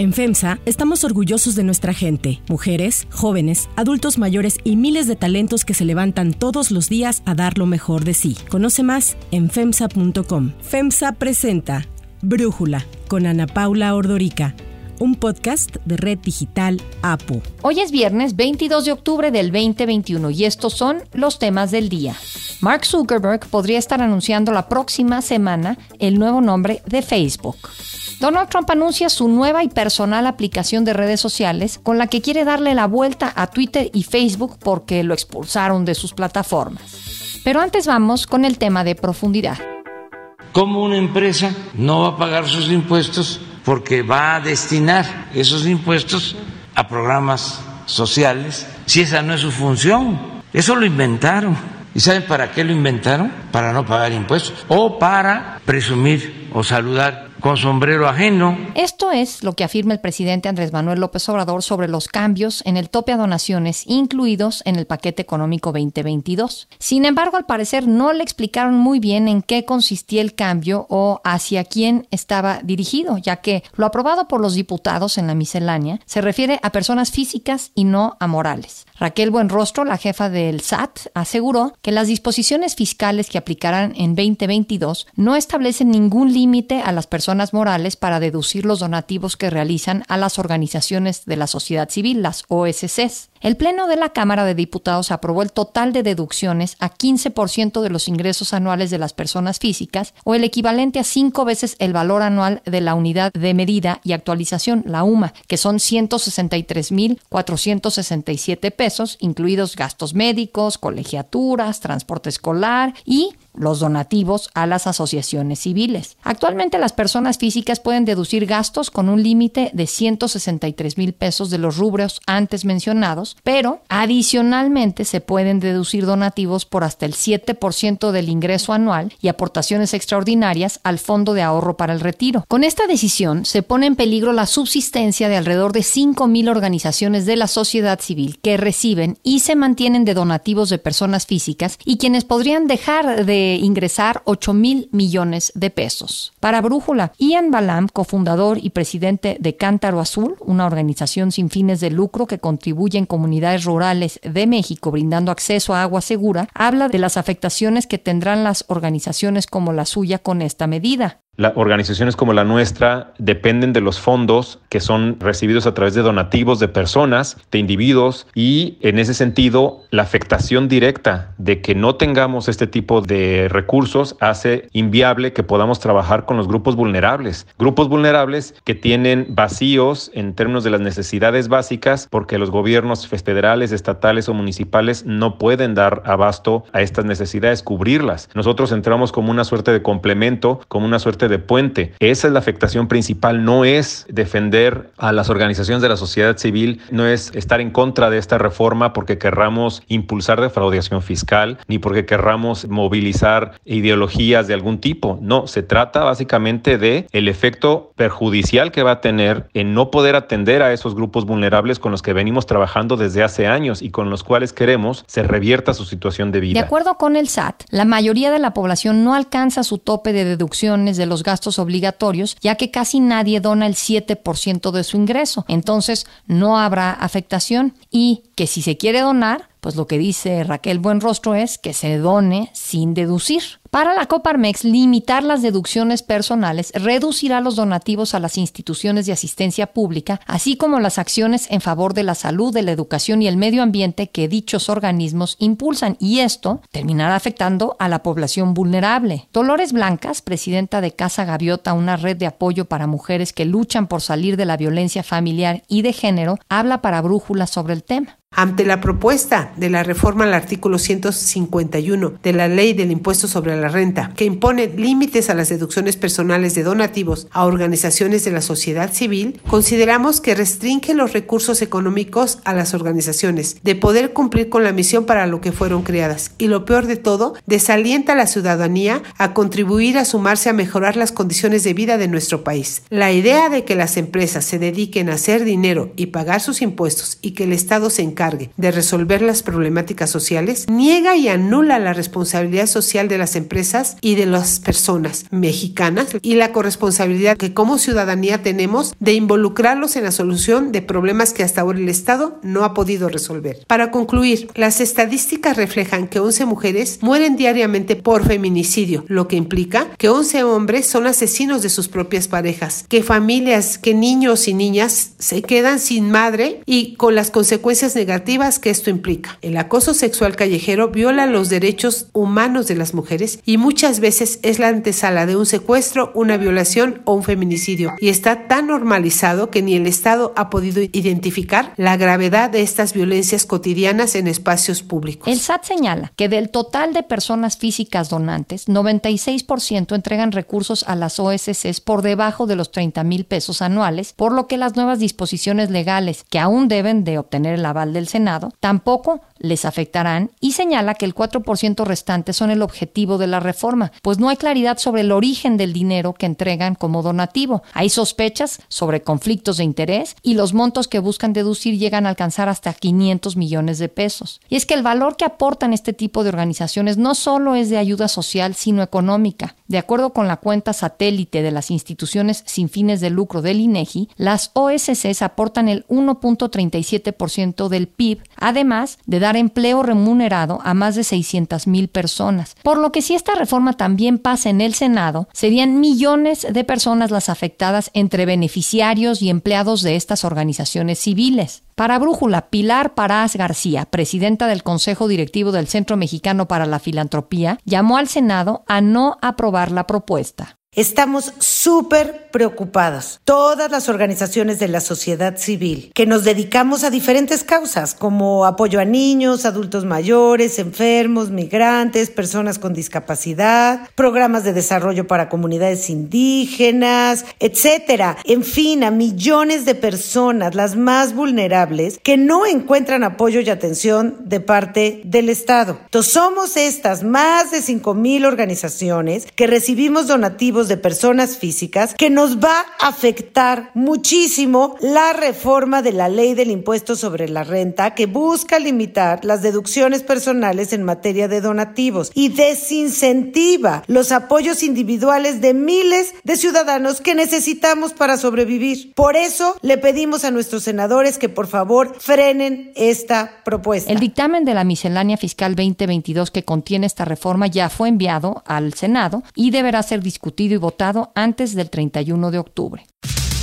En FEMSA estamos orgullosos de nuestra gente, mujeres, jóvenes, adultos mayores y miles de talentos que se levantan todos los días a dar lo mejor de sí. Conoce más en FEMSA.com. FEMSA presenta Brújula con Ana Paula Ordorica un podcast de Red Digital APU. Hoy es viernes 22 de octubre del 2021 y estos son los temas del día. Mark Zuckerberg podría estar anunciando la próxima semana el nuevo nombre de Facebook. Donald Trump anuncia su nueva y personal aplicación de redes sociales con la que quiere darle la vuelta a Twitter y Facebook porque lo expulsaron de sus plataformas. Pero antes vamos con el tema de profundidad. ¿Cómo una empresa no va a pagar sus impuestos porque va a destinar esos impuestos a programas sociales si esa no es su función? Eso lo inventaron. ¿Y saben para qué lo inventaron? Para no pagar impuestos o para presumir o saludar con sombrero ajeno. Esto es lo que afirma el presidente Andrés Manuel López Obrador sobre los cambios en el tope a donaciones incluidos en el paquete económico 2022. Sin embargo, al parecer no le explicaron muy bien en qué consistía el cambio o hacia quién estaba dirigido, ya que lo aprobado por los diputados en la miscelánea se refiere a personas físicas y no a morales. Raquel Buenrostro, la jefa del SAT, aseguró que las disposiciones fiscales que aplicarán en 2022 no establecen ningún límite a las personas morales para deducir los donativos que realizan a las organizaciones de la sociedad civil, las OSCs. El Pleno de la Cámara de Diputados aprobó el total de deducciones a 15% de los ingresos anuales de las personas físicas o el equivalente a cinco veces el valor anual de la unidad de medida y actualización, la UMA, que son 163.467 pesos, incluidos gastos médicos, colegiaturas, transporte escolar y los donativos a las asociaciones civiles. Actualmente las personas físicas pueden deducir gastos con un límite de 163 mil pesos de los rubros antes mencionados, pero adicionalmente se pueden deducir donativos por hasta el 7% del ingreso anual y aportaciones extraordinarias al Fondo de Ahorro para el Retiro. Con esta decisión se pone en peligro la subsistencia de alrededor de 5 mil organizaciones de la sociedad civil que reciben y se mantienen de donativos de personas físicas y quienes podrían dejar de ingresar 8 mil millones de pesos. Para Brújula, Ian Balam, cofundador y presidente de Cántaro Azul, una organización sin fines de lucro que contribuye en comunidades rurales de México brindando acceso a agua segura, habla de las afectaciones que tendrán las organizaciones como la suya con esta medida organizaciones como la nuestra dependen de los fondos que son recibidos a través de donativos de personas, de individuos y en ese sentido la afectación directa de que no tengamos este tipo de recursos hace inviable que podamos trabajar con los grupos vulnerables. Grupos vulnerables que tienen vacíos en términos de las necesidades básicas porque los gobiernos federales, estatales o municipales no pueden dar abasto a estas necesidades, cubrirlas. Nosotros entramos como una suerte de complemento, como una suerte de puente. Esa es la afectación principal, no es defender a las organizaciones de la sociedad civil, no es estar en contra de esta reforma porque querramos impulsar defraudación fiscal, ni porque querramos movilizar ideologías de algún tipo. No, se trata básicamente de el efecto perjudicial que va a tener en no poder atender a esos grupos vulnerables con los que venimos trabajando desde hace años y con los cuales queremos se revierta su situación de vida. De acuerdo con el SAT, la mayoría de la población no alcanza su tope de deducciones de los gastos obligatorios, ya que casi nadie dona el 7% de su ingreso. Entonces, no habrá afectación y que si se quiere donar, pues lo que dice Raquel Buenrostro es que se done sin deducir. Para la Coparmex, limitar las deducciones personales reducirá los donativos a las instituciones de asistencia pública, así como las acciones en favor de la salud, de la educación y el medio ambiente que dichos organismos impulsan, y esto terminará afectando a la población vulnerable. Dolores Blancas, presidenta de Casa Gaviota, una red de apoyo para mujeres que luchan por salir de la violencia familiar y de género, habla para Brújula sobre el tema. Ante la propuesta de la reforma al artículo 151 de la Ley del Impuesto sobre la Renta, que impone límites a las deducciones personales de donativos a organizaciones de la sociedad civil, consideramos que restringe los recursos económicos a las organizaciones de poder cumplir con la misión para lo que fueron creadas y lo peor de todo, desalienta a la ciudadanía a contribuir a sumarse a mejorar las condiciones de vida de nuestro país. La idea de que las empresas se dediquen a hacer dinero y pagar sus impuestos y que el Estado se encargue de resolver las problemáticas sociales, niega y anula la responsabilidad social de las empresas y de las personas mexicanas y la corresponsabilidad que como ciudadanía tenemos de involucrarlos en la solución de problemas que hasta ahora el Estado no ha podido resolver. Para concluir, las estadísticas reflejan que 11 mujeres mueren diariamente por feminicidio, lo que implica que 11 hombres son asesinos de sus propias parejas, que familias, que niños y niñas se quedan sin madre y con las consecuencias negativas que esto implica. El acoso sexual callejero viola los derechos humanos de las mujeres y muchas veces es la antesala de un secuestro, una violación o un feminicidio y está tan normalizado que ni el Estado ha podido identificar la gravedad de estas violencias cotidianas en espacios públicos. El SAT señala que del total de personas físicas donantes, 96% entregan recursos a las OSCs por debajo de los 30 mil pesos anuales, por lo que las nuevas disposiciones legales que aún deben de obtener el aval del Senado tampoco les afectarán y señala que el 4% restante son el objetivo de la reforma, pues no hay claridad sobre el origen del dinero que entregan como donativo. Hay sospechas sobre conflictos de interés y los montos que buscan deducir llegan a alcanzar hasta 500 millones de pesos. Y es que el valor que aportan este tipo de organizaciones no solo es de ayuda social, sino económica. De acuerdo con la cuenta satélite de las instituciones sin fines de lucro del INEGI, las OSCs aportan el 1.37% del PIB, además de dar empleo remunerado a más de 600 mil personas. Por lo que si esta reforma también pasa en el Senado, serían millones de personas las afectadas entre beneficiarios y empleados de estas organizaciones civiles. Para Brújula, Pilar Parás García, presidenta del Consejo Directivo del Centro Mexicano para la Filantropía, llamó al Senado a no aprobar la propuesta. Estamos súper preocupados, todas las organizaciones de la sociedad civil, que nos dedicamos a diferentes causas, como apoyo a niños, adultos mayores, enfermos, migrantes, personas con discapacidad, programas de desarrollo para comunidades indígenas, etcétera. En fin, a millones de personas, las más vulnerables, que no encuentran apoyo y atención de parte del Estado. Entonces, somos estas más de 5 mil organizaciones que recibimos donativos de personas físicas que nos va a afectar muchísimo la reforma de la ley del impuesto sobre la renta que busca limitar las deducciones personales en materia de donativos y desincentiva los apoyos individuales de miles de ciudadanos que necesitamos para sobrevivir. Por eso le pedimos a nuestros senadores que por favor frenen esta propuesta. El dictamen de la miscelánea fiscal 2022 que contiene esta reforma ya fue enviado al Senado y deberá ser discutido y votado antes del 31 de octubre.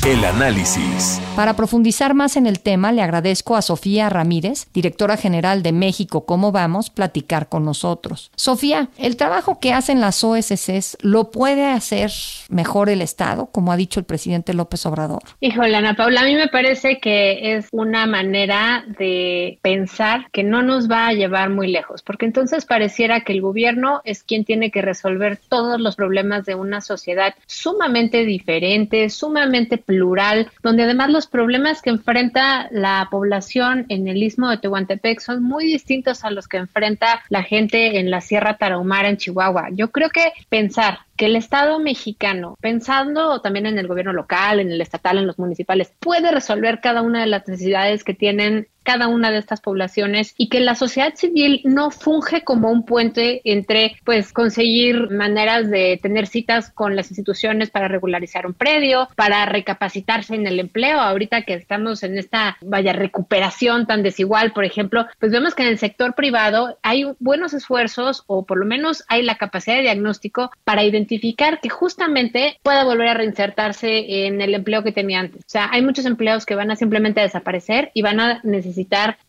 El análisis. Para profundizar más en el tema, le agradezco a Sofía Ramírez, directora general de México ¿Cómo vamos?, platicar con nosotros. Sofía, el trabajo que hacen las OSCs lo puede hacer mejor el Estado, como ha dicho el presidente López Obrador. Híjole, Ana Paula, a mí me parece que es una manera de pensar que no nos va a llevar muy lejos, porque entonces pareciera que el gobierno es quien tiene que resolver todos los problemas de una sociedad sumamente diferente, sumamente plural, donde además los problemas que enfrenta la población en el istmo de Tehuantepec son muy distintos a los que enfrenta la gente en la Sierra Tarahumara en Chihuahua. Yo creo que pensar que el Estado mexicano, pensando también en el gobierno local, en el estatal, en los municipales, puede resolver cada una de las necesidades que tienen cada una de estas poblaciones y que la sociedad civil no funge como un puente entre pues conseguir maneras de tener citas con las instituciones para regularizar un predio, para recapacitarse en el empleo, ahorita que estamos en esta vaya recuperación tan desigual, por ejemplo, pues vemos que en el sector privado hay buenos esfuerzos o por lo menos hay la capacidad de diagnóstico para identificar que justamente pueda volver a reinsertarse en el empleo que tenía antes. O sea, hay muchos empleos que van a simplemente desaparecer y van a necesitar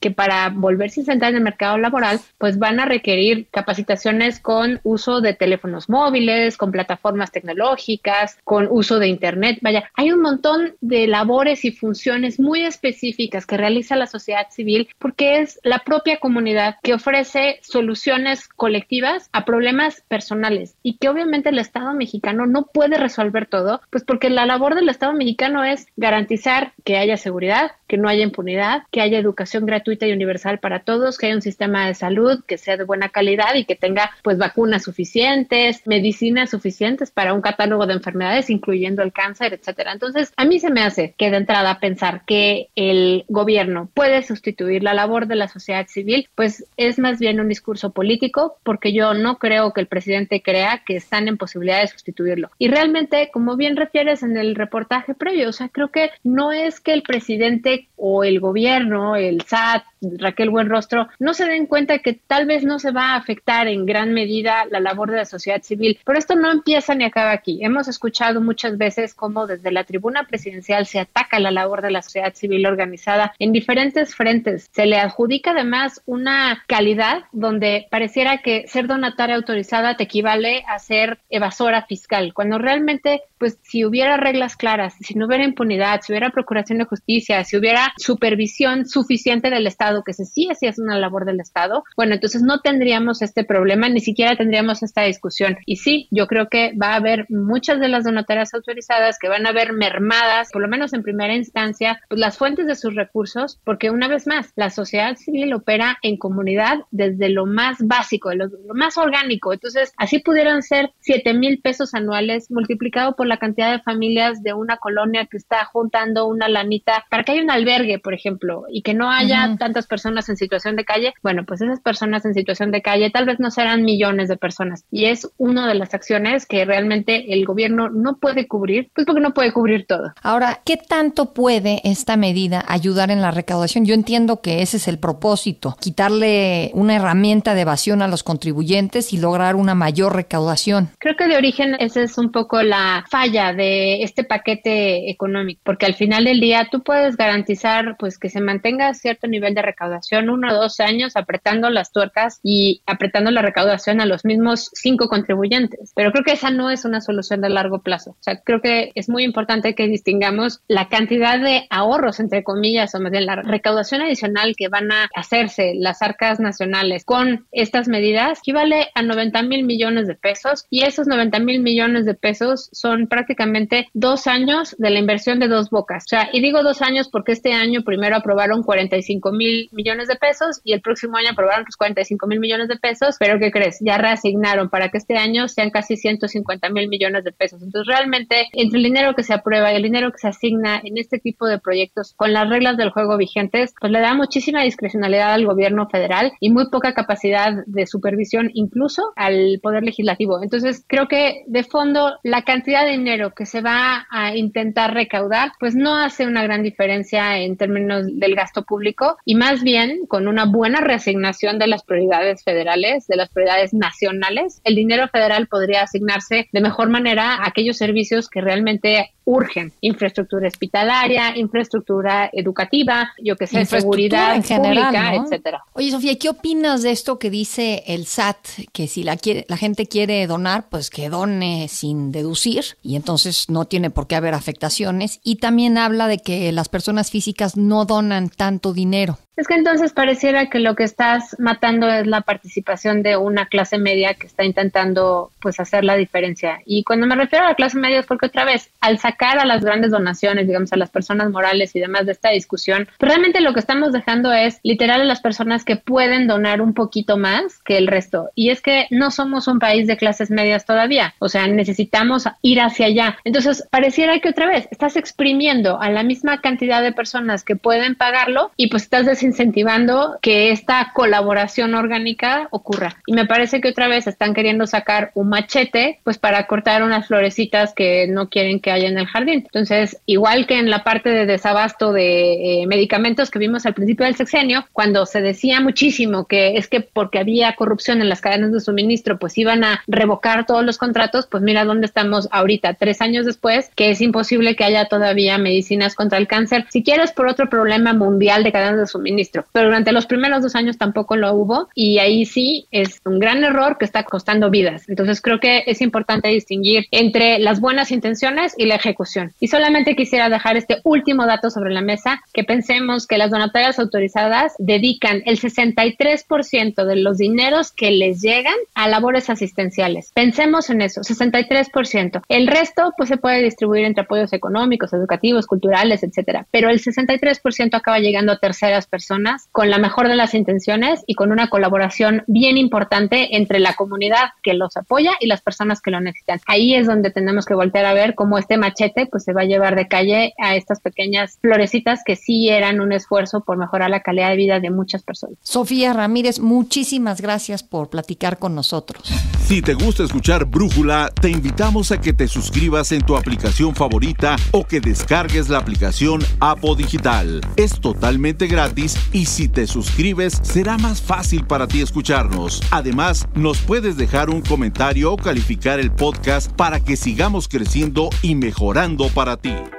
que para volverse a sentar en el mercado laboral, pues van a requerir capacitaciones con uso de teléfonos móviles, con plataformas tecnológicas, con uso de Internet. Vaya, hay un montón de labores y funciones muy específicas que realiza la sociedad civil porque es la propia comunidad que ofrece soluciones colectivas a problemas personales y que obviamente el Estado mexicano no puede resolver todo, pues porque la labor del Estado mexicano es garantizar que haya seguridad, que no haya impunidad, que haya educación gratuita y universal para todos, que haya un sistema de salud que sea de buena calidad y que tenga pues vacunas suficientes, medicinas suficientes para un catálogo de enfermedades, incluyendo el cáncer, etcétera. Entonces, a mí se me hace que de entrada pensar que el gobierno puede sustituir la labor de la sociedad civil, pues es más bien un discurso político, porque yo no creo que el presidente crea que están en posibilidad de sustituirlo. Y realmente, como bien refieres en el reportaje previo, o sea, creo que no es que el presidente o el gobierno, SAT, Raquel Buenrostro, no se den cuenta que tal vez no se va a afectar en gran medida la labor de la sociedad civil. Pero esto no empieza ni acaba aquí. Hemos escuchado muchas veces cómo desde la tribuna presidencial se ataca la labor de la sociedad civil organizada en diferentes frentes. Se le adjudica además una calidad donde pareciera que ser donataria autorizada te equivale a ser evasora fiscal, cuando realmente, pues si hubiera reglas claras, si no hubiera impunidad, si hubiera procuración de justicia, si hubiera supervisión suficiente del Estado, que se sí así es una labor del Estado, bueno, entonces no tendríamos este problema, ni siquiera tendríamos esta discusión. Y sí, yo creo que va a haber muchas de las donatarias autorizadas que van a ver mermadas, por lo menos en primera instancia, pues las fuentes de sus recursos, porque una vez más, la sociedad civil opera en comunidad desde lo más básico, lo, lo más orgánico. Entonces, así pudieran ser 7 mil pesos anuales multiplicado por la cantidad de familias de una colonia que está juntando una lanita para que haya un albergue, por ejemplo, y que no haya tantas personas en situación de calle, bueno, pues esas personas en situación de calle tal vez no serán millones de personas y es una de las acciones que realmente el gobierno no puede cubrir, pues porque no puede cubrir todo. Ahora, ¿qué tanto puede esta medida ayudar en la recaudación? Yo entiendo que ese es el propósito, quitarle una herramienta de evasión a los contribuyentes y lograr una mayor recaudación. Creo que de origen esa es un poco la falla de este paquete económico, porque al final del día tú puedes garantizar pues que se mantenga cierto nivel de recaudación uno o dos años apretando las tuercas y apretando la recaudación a los mismos cinco contribuyentes. Pero creo que esa no es una solución de largo plazo. O sea, creo que es muy importante que distingamos la cantidad de ahorros, entre comillas, o más bien la recaudación adicional que van a hacerse las arcas nacionales con estas medidas equivale a 90 mil millones de pesos y esos 90 mil millones de pesos son prácticamente dos años de la inversión de dos bocas. O sea, y digo dos años porque este año primero aprobaron 45 mil millones de pesos y el próximo año aprobaron los 45 mil millones de pesos, pero ¿qué crees? Ya reasignaron para que este año sean casi 150 mil millones de pesos. Entonces, realmente, entre el dinero que se aprueba y el dinero que se asigna en este tipo de proyectos con las reglas del juego vigentes, pues le da muchísima discrecionalidad al gobierno federal y muy poca capacidad de supervisión incluso al poder legislativo. Entonces, creo que de fondo la cantidad de dinero que se va a intentar recaudar, pues no hace una gran diferencia en términos del gasto público y más más bien con una buena reasignación de las prioridades federales, de las prioridades nacionales, el dinero federal podría asignarse de mejor manera a aquellos servicios que realmente urgen. Infraestructura hospitalaria, infraestructura educativa, yo que sé, seguridad en general, pública, etcétera. Oye, Sofía, ¿qué opinas de esto que dice el SAT? Que si la, quiere, la gente quiere donar, pues que done sin deducir y entonces no tiene por qué haber afectaciones. Y también habla de que las personas físicas no donan tanto dinero. Es que entonces pareciera que lo que estás matando es la participación de una clase media que está intentando pues hacer la diferencia. Y cuando me refiero a la clase media es porque otra vez, al sacar a las grandes donaciones, digamos, a las personas morales y demás de esta discusión, pues, realmente lo que estamos dejando es literal a las personas que pueden donar un poquito más que el resto. Y es que no somos un país de clases medias todavía. O sea, necesitamos ir hacia allá. Entonces, pareciera que otra vez estás exprimiendo a la misma cantidad de personas que pueden pagarlo y pues estás incentivando que esta colaboración orgánica ocurra. Y me parece que otra vez están queriendo sacar un machete, pues para cortar unas florecitas que no quieren que haya en el jardín. Entonces, igual que en la parte de desabasto de eh, medicamentos que vimos al principio del sexenio, cuando se decía muchísimo que es que porque había corrupción en las cadenas de suministro, pues iban a revocar todos los contratos, pues mira dónde estamos ahorita, tres años después, que es imposible que haya todavía medicinas contra el cáncer. Si quieres por otro problema mundial de cadenas de suministro, pero durante los primeros dos años tampoco lo hubo y ahí sí es un gran error que está costando vidas. Entonces creo que es importante distinguir entre las buenas intenciones y la ejecución ejecución. Y solamente quisiera dejar este último dato sobre la mesa, que pensemos que las donatarias autorizadas dedican el 63% de los dineros que les llegan a labores asistenciales. Pensemos en eso, 63%. El resto pues se puede distribuir entre apoyos económicos, educativos, culturales, etcétera, pero el 63% acaba llegando a terceras personas con la mejor de las intenciones y con una colaboración bien importante entre la comunidad que los apoya y las personas que lo necesitan. Ahí es donde tenemos que voltear a ver cómo este machete pues se va a llevar de calle a estas pequeñas florecitas que sí eran un esfuerzo por mejorar la calidad de vida de muchas personas. Sofía Ramírez, muchísimas gracias por platicar con nosotros. Si te gusta escuchar Brújula, te invitamos a que te suscribas en tu aplicación favorita o que descargues la aplicación Apo Digital. Es totalmente gratis y si te suscribes será más fácil para ti escucharnos. Además, nos puedes dejar un comentario o calificar el podcast para que sigamos creciendo y mejorando para ti.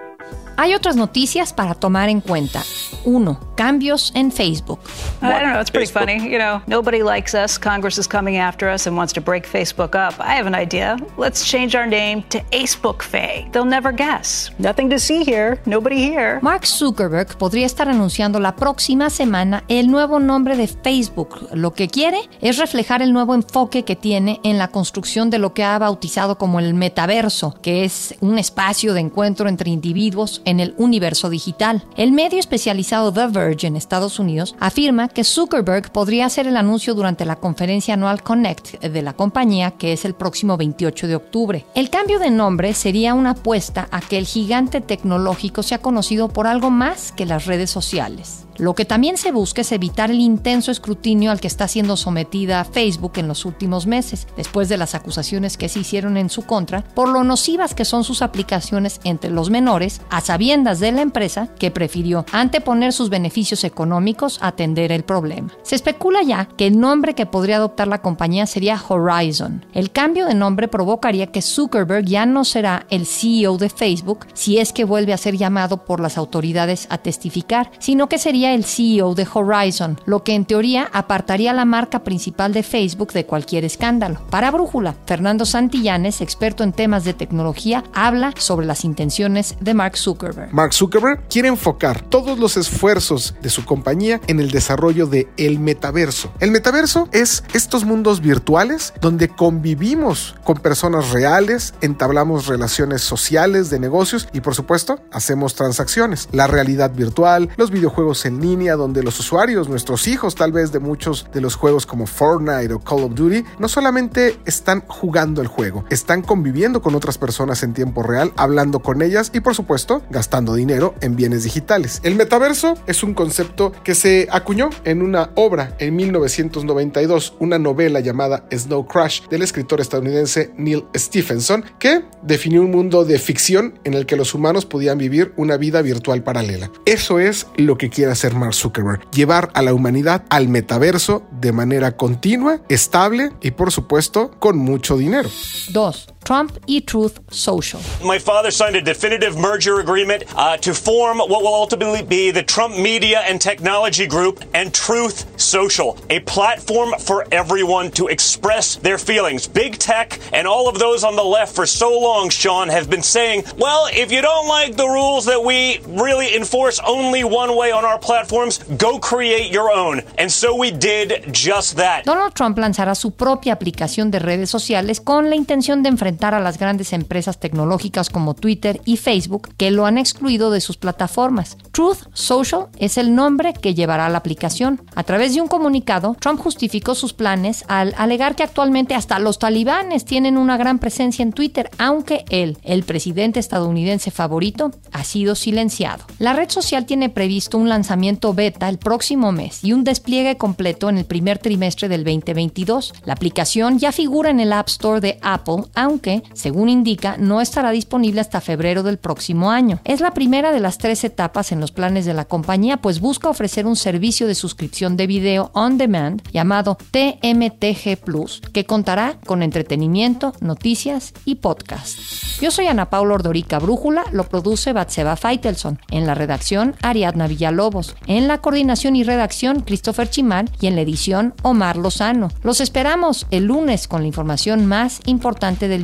Hay otras noticias para tomar en cuenta. 1. Cambios en Facebook. I don't know. It's pretty funny. You know, nobody likes us. Congress is coming after us and wants to break Facebook up. I have an idea. Let's change our name to Facebook Faye. They'll never guess. Nothing to see here. Nobody here. Mark Zuckerberg podría estar anunciando la próxima semana el nuevo nombre de Facebook. Lo que quiere es reflejar el nuevo enfoque que tiene en la construcción de lo que ha bautizado como el metaverso, que es un espacio de encuentro entre individuos en el universo digital. El medio especializado The Verge en Estados Unidos afirma que Zuckerberg podría hacer el anuncio durante la conferencia anual Connect de la compañía, que es el próximo 28 de octubre. El cambio de nombre sería una apuesta a que el gigante tecnológico sea conocido por algo más que las redes sociales. Lo que también se busca es evitar el intenso escrutinio al que está siendo sometida Facebook en los últimos meses, después de las acusaciones que se hicieron en su contra por lo nocivas que son sus aplicaciones entre los menores, a sabiendas de la empresa que prefirió anteponer sus beneficios económicos a atender el problema. Se especula ya que el nombre que podría adoptar la compañía sería Horizon. El cambio de nombre provocaría que Zuckerberg ya no será el CEO de Facebook si es que vuelve a ser llamado por las autoridades a testificar, sino que sería el CEO de Horizon, lo que en teoría apartaría la marca principal de Facebook de cualquier escándalo. Para Brújula, Fernando Santillanes, experto en temas de tecnología, habla sobre las intenciones de Mark Zuckerberg. Mark Zuckerberg quiere enfocar todos los esfuerzos de su compañía en el desarrollo de el metaverso. El metaverso es estos mundos virtuales donde convivimos con personas reales, entablamos relaciones sociales, de negocios y por supuesto hacemos transacciones. La realidad virtual, los videojuegos en línea donde los usuarios, nuestros hijos tal vez de muchos de los juegos como Fortnite o Call of Duty, no solamente están jugando el juego, están conviviendo con otras personas en tiempo real, hablando con ellas y por supuesto gastando dinero en bienes digitales. El metaverso es un concepto que se acuñó en una obra en 1992, una novela llamada Snow Crash del escritor estadounidense Neil Stephenson, que definió un mundo de ficción en el que los humanos podían vivir una vida virtual paralela. Eso es lo que quiere hacer Mark Zuckerberg, llevar a la humanidad al metaverso de manera continua, estable y por supuesto con mucho dinero. 2. Trump y Truth Social. My father signed a definitive merger agreement uh, to form what will ultimately be the Trump Media and Technology Group and Truth Social, a platform for everyone to express their feelings. Big tech and all of those on the left for so long, Sean, have been saying, well, if you don't like the rules that we really enforce only one way on our platforms, go create your own. And so we did just that. Donald Trump lanzará su propia aplicación de redes sociales con la intención de enfrentar a las grandes empresas tecnológicas como Twitter y Facebook que lo han excluido de sus plataformas. Truth Social es el nombre que llevará la aplicación. A través de un comunicado, Trump justificó sus planes al alegar que actualmente hasta los talibanes tienen una gran presencia en Twitter, aunque él, el presidente estadounidense favorito, ha sido silenciado. La red social tiene previsto un lanzamiento beta el próximo mes y un despliegue completo en el primer trimestre del 2022. La aplicación ya figura en el App Store de Apple, aunque según indica, no estará disponible hasta febrero del próximo año. Es la primera de las tres etapas en los planes de la compañía, pues busca ofrecer un servicio de suscripción de video on demand llamado TMTG Plus, que contará con entretenimiento, noticias y podcast. Yo soy Ana Paula Ordorica Brújula, lo produce Batseba Feitelson, en la redacción Ariadna Villalobos, en la coordinación y redacción Christopher Chimán y en la edición Omar Lozano. Los esperamos el lunes con la información más importante del